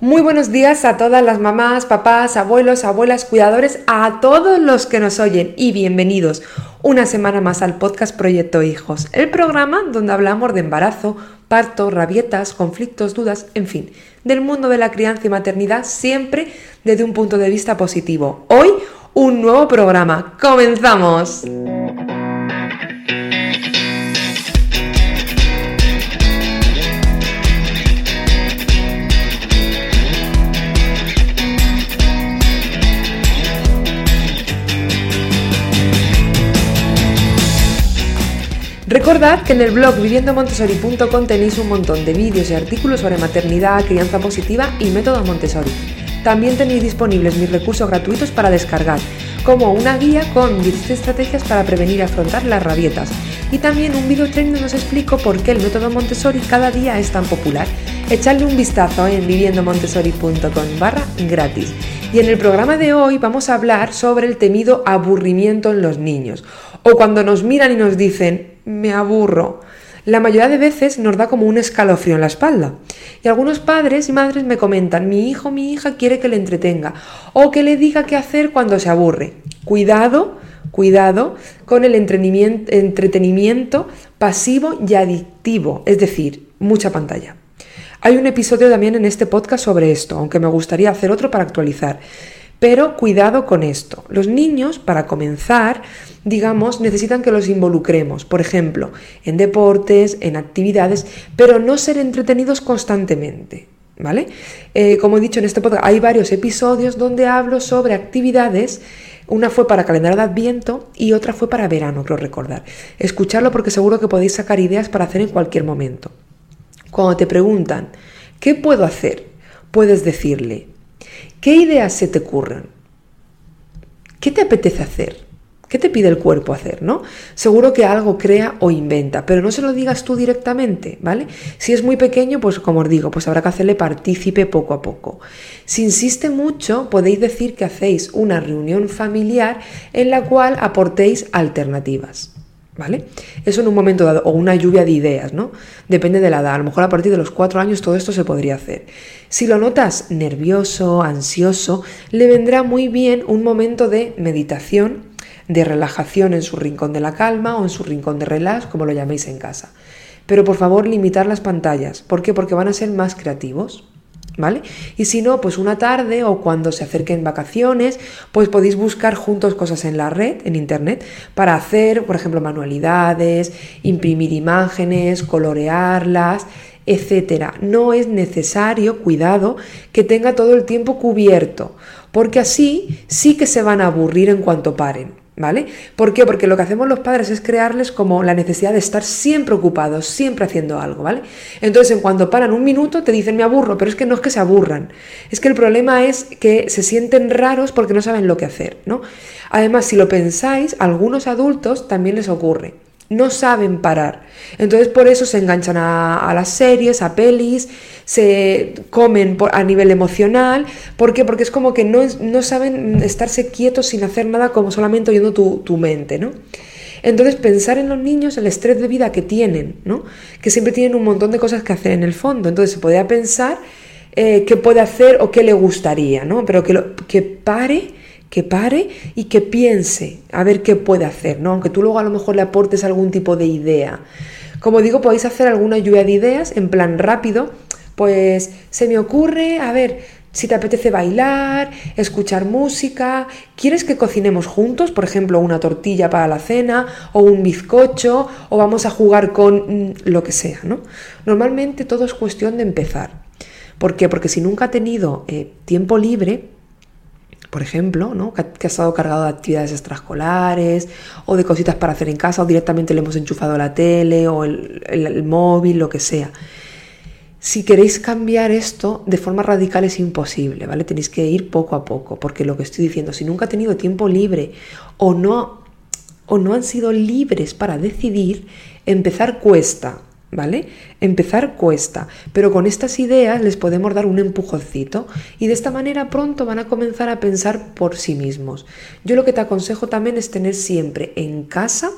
Muy buenos días a todas las mamás, papás, abuelos, abuelas, cuidadores, a todos los que nos oyen y bienvenidos una semana más al podcast Proyecto Hijos, el programa donde hablamos de embarazo, parto, rabietas, conflictos, dudas, en fin, del mundo de la crianza y maternidad siempre desde un punto de vista positivo. Hoy un nuevo programa. ¡Comenzamos! Recordad que en el blog viviendomontessori.com tenéis un montón de vídeos y artículos sobre maternidad, crianza positiva y métodos Montessori. También tenéis disponibles mis recursos gratuitos para descargar, como una guía con 10 estrategias para prevenir y afrontar las rabietas. Y también un video training donde os explico por qué el método Montessori cada día es tan popular. Echadle un vistazo en viviendomontessori.com barra gratis. Y en el programa de hoy vamos a hablar sobre el temido aburrimiento en los niños. O cuando nos miran y nos dicen, me aburro. La mayoría de veces nos da como un escalofrío en la espalda. Y algunos padres y madres me comentan, mi hijo, mi hija quiere que le entretenga o que le diga qué hacer cuando se aburre. Cuidado, cuidado con el entretenimiento pasivo y adictivo, es decir, mucha pantalla. Hay un episodio también en este podcast sobre esto, aunque me gustaría hacer otro para actualizar. Pero cuidado con esto. Los niños, para comenzar, digamos, necesitan que los involucremos, por ejemplo, en deportes, en actividades, pero no ser entretenidos constantemente. ¿Vale? Eh, como he dicho en este podcast, hay varios episodios donde hablo sobre actividades. Una fue para calendario de Adviento y otra fue para verano, creo recordar. Escucharlo porque seguro que podéis sacar ideas para hacer en cualquier momento. Cuando te preguntan, ¿qué puedo hacer? Puedes decirle, ¿Qué ideas se te ocurren? ¿Qué te apetece hacer? ¿Qué te pide el cuerpo hacer, no? Seguro que algo crea o inventa, pero no se lo digas tú directamente, ¿vale? Si es muy pequeño, pues como os digo, pues habrá que hacerle partícipe poco a poco. Si insiste mucho, podéis decir que hacéis una reunión familiar en la cual aportéis alternativas. ¿Vale? Eso en un momento dado, o una lluvia de ideas, ¿no? Depende de la edad. A lo mejor a partir de los cuatro años todo esto se podría hacer. Si lo notas nervioso, ansioso, le vendrá muy bien un momento de meditación, de relajación en su rincón de la calma o en su rincón de relax, como lo llaméis en casa. Pero por favor, limitar las pantallas. ¿Por qué? Porque van a ser más creativos. ¿Vale? Y si no, pues una tarde o cuando se acerquen vacaciones, pues podéis buscar juntos cosas en la red, en internet, para hacer, por ejemplo, manualidades, imprimir imágenes, colorearlas, etcétera. No es necesario, cuidado, que tenga todo el tiempo cubierto, porque así sí que se van a aburrir en cuanto paren. ¿Vale? ¿Por qué? Porque lo que hacemos los padres es crearles como la necesidad de estar siempre ocupados, siempre haciendo algo, ¿vale? Entonces, en cuanto paran un minuto, te dicen me aburro, pero es que no es que se aburran, es que el problema es que se sienten raros porque no saben lo que hacer, ¿no? Además, si lo pensáis, a algunos adultos también les ocurre no saben parar. Entonces por eso se enganchan a, las series, a pelis, se comen a nivel emocional. ¿Por qué? Porque es como que no, no saben estarse quietos sin hacer nada como solamente oyendo tu, tu mente, ¿no? Entonces pensar en los niños, el estrés de vida que tienen, ¿no? Que siempre tienen un montón de cosas que hacer en el fondo. Entonces se podría pensar eh, qué puede hacer o qué le gustaría, ¿no? Pero que, lo, que pare que pare y que piense a ver qué puede hacer, ¿no? Aunque tú luego a lo mejor le aportes algún tipo de idea. Como digo, podéis hacer alguna lluvia de ideas en plan rápido, pues se me ocurre, a ver, si te apetece bailar, escuchar música, ¿quieres que cocinemos juntos? Por ejemplo, una tortilla para la cena o un bizcocho o vamos a jugar con mm, lo que sea, ¿no? Normalmente todo es cuestión de empezar. ¿Por qué? Porque si nunca ha tenido eh, tiempo libre, por ejemplo, ¿no? que, ha estado cargado de actividades extraescolares o de cositas para hacer en casa o directamente le hemos enchufado la tele o el, móvil, lo que sea. Si queréis cambiar esto de forma radical es imposible, ¿vale? Tenéis que ir poco a poco, porque lo que estoy diciendo, si nunca ha tenido tiempo libre o no, o no han sido libres para decidir, empezar cuesta, ¿vale? Empezar cuesta, pero con estas ideas les podemos dar un empujoncito y de esta manera pronto van a comenzar a pensar por sí mismos. Yo lo que te aconsejo también es tener siempre en casa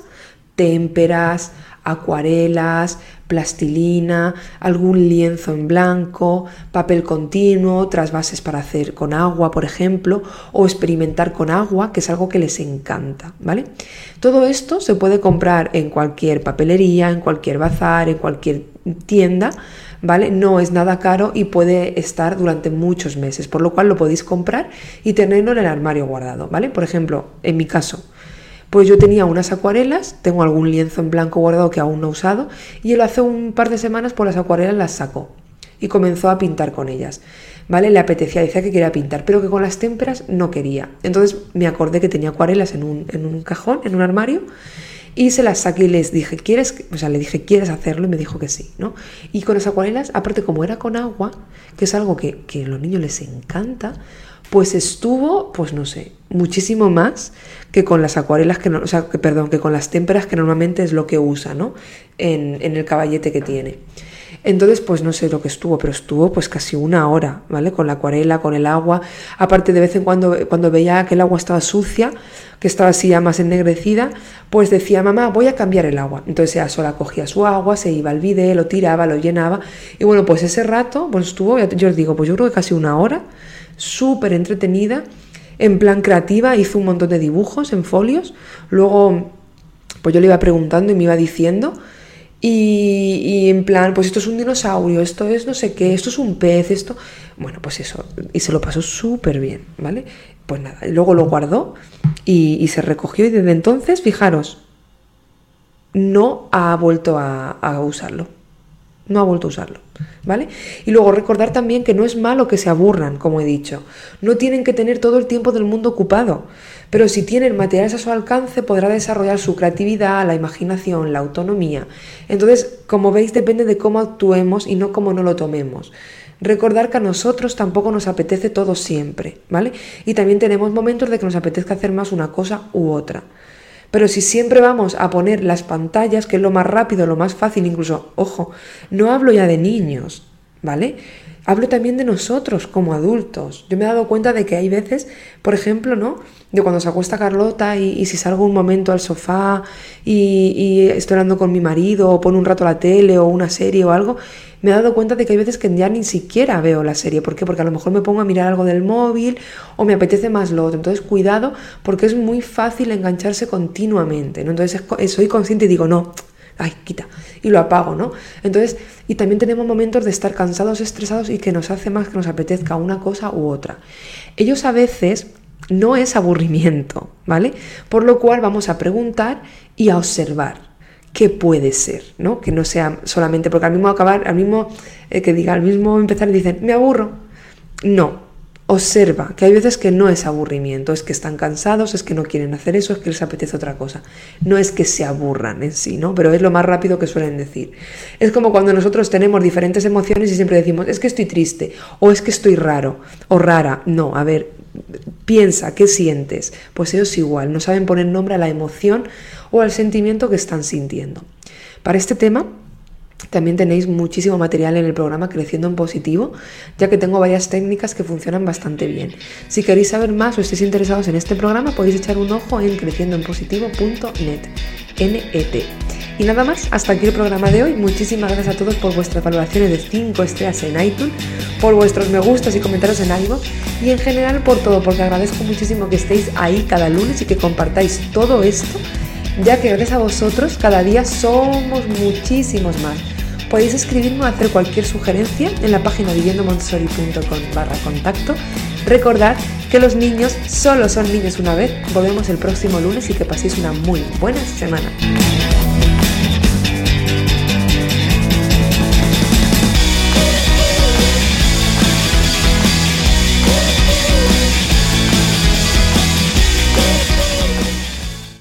témperas, acuarelas, plastilina, algún lienzo en blanco, papel continuo, trasvases para hacer con agua, por ejemplo, o experimentar con agua, que es algo que les encanta, ¿vale? Todo esto se puede comprar en cualquier papelería, en cualquier bazar, en cualquier tienda, ¿vale? No es nada caro y puede estar durante muchos meses, por lo cual lo podéis comprar y tenerlo en el armario guardado, ¿vale? Por ejemplo, en mi caso, pues yo tenía unas acuarelas, tengo algún lienzo en blanco guardado que aún no he usado, y él hace un par de semanas por las acuarelas las sacó y comenzó a pintar con ellas. ¿Vale? Le apetecía, decía que quería pintar, pero que con las témperas no quería. Entonces me acordé que tenía acuarelas en un, en un cajón, en un armario, y se las saqué y les dije, ¿quieres? O sea, le dije, ¿quieres hacerlo? Y me dijo que sí, ¿no? Y con las acuarelas, aparte como era con agua, que es algo que, que a los niños les encanta, pues estuvo, pues no sé, muchísimo más que con las acuarelas, que no, o sea, que, perdón, que con las témperas que normalmente es lo que usa, ¿no? En, en, el caballete que tiene. Entonces, pues no sé lo que estuvo, pero estuvo pues casi una hora, ¿vale? Con la acuarela, con el agua. Aparte, de vez en cuando, cuando veía que el agua estaba sucia, que estaba así ya más ennegrecida, pues decía, mamá, voy a cambiar el agua. Entonces ella sola cogía su agua, se iba al bidé, lo tiraba, lo llenaba. Y bueno, pues ese rato, pues estuvo, yo os digo, pues yo creo que casi una hora súper entretenida, en plan creativa, hizo un montón de dibujos en folios, luego pues yo le iba preguntando y me iba diciendo, y, en plan, pues esto es un dinosaurio, esto es no sé qué, esto es un pez, esto, bueno, pues eso, y se lo pasó súper bien, ¿vale? Pues nada, luego lo guardó y, se recogió y desde entonces, fijaros, no ha vuelto a usarlo no ha vuelto a usarlo, ¿vale? Y luego recordar también que no es malo que se aburran, como he dicho. No tienen que tener todo el tiempo del mundo ocupado, pero si tienen materiales a su alcance podrá desarrollar su creatividad, la imaginación, la autonomía. Entonces, como veis, depende de cómo actuemos y no cómo no lo tomemos. Recordar que a nosotros tampoco nos apetece todo siempre, ¿vale? Y también tenemos momentos de que nos apetezca hacer más una cosa u otra. Pero si siempre vamos a poner las pantallas, que es lo más rápido, lo más fácil, incluso, ojo, no hablo ya de niños, ¿vale? Hablo también de nosotros como adultos. Yo me he dado cuenta de que hay veces, por ejemplo, ¿no? De cuando se acuesta Carlota y, si salgo un momento al sofá y, estoy hablando con mi marido o pone un rato la tele o una serie o algo, me he dado cuenta de que hay veces que ya ni siquiera veo la serie. ¿Por qué? Porque a lo mejor me pongo a mirar algo del móvil o me apetece más lo otro. Entonces, cuidado porque es muy fácil engancharse continuamente. Entonces, soy consciente y digo, no, ay, quita, y lo apago, ¿no? Entonces, y también tenemos momentos de estar cansados, estresados y que nos hace más que nos apetezca una cosa u otra. Ellos a veces no es aburrimiento, ¿vale? Por lo cual vamos a preguntar y a observar qué puede ser, ¿no? Que no sea solamente, porque al mismo acabar, al mismo eh, que diga, al mismo empezar dicen, me aburro. No, observa que hay veces que no es aburrimiento, es que están cansados, es que no quieren hacer eso, es que les apetece otra cosa. No es que se aburran en sí, ¿no? Pero es lo más rápido que suelen decir. Es como cuando nosotros tenemos diferentes emociones y siempre decimos, es que estoy triste, o es que estoy raro, o rara. No, a ver, piensa, ¿qué sientes? Pues ellos igual, no saben poner nombre a la emoción o al sentimiento que están sintiendo. Para este tema también tenéis muchísimo material en el programa Creciendo en Positivo, ya que tengo varias técnicas que funcionan bastante bien. Si queréis saber más o estéis interesados en este programa, podéis echar un ojo en creciendoenpositivo.net. NET. Y nada más, hasta aquí el programa de hoy. Muchísimas gracias a todos por vuestras valoraciones de 5 estrellas en iTunes, por vuestros me gustas y comentarios en iVoox y en general por todo, porque agradezco muchísimo que estéis ahí cada lunes y que compartáis todo esto, ya que gracias a vosotros cada día somos muchísimos más. Podéis escribirme o hacer cualquier sugerencia en la página viviendomontessori.com barra contacto. Recordad que los niños solo son niños una vez. Volvemos el próximo lunes y que paséis una muy buena semana.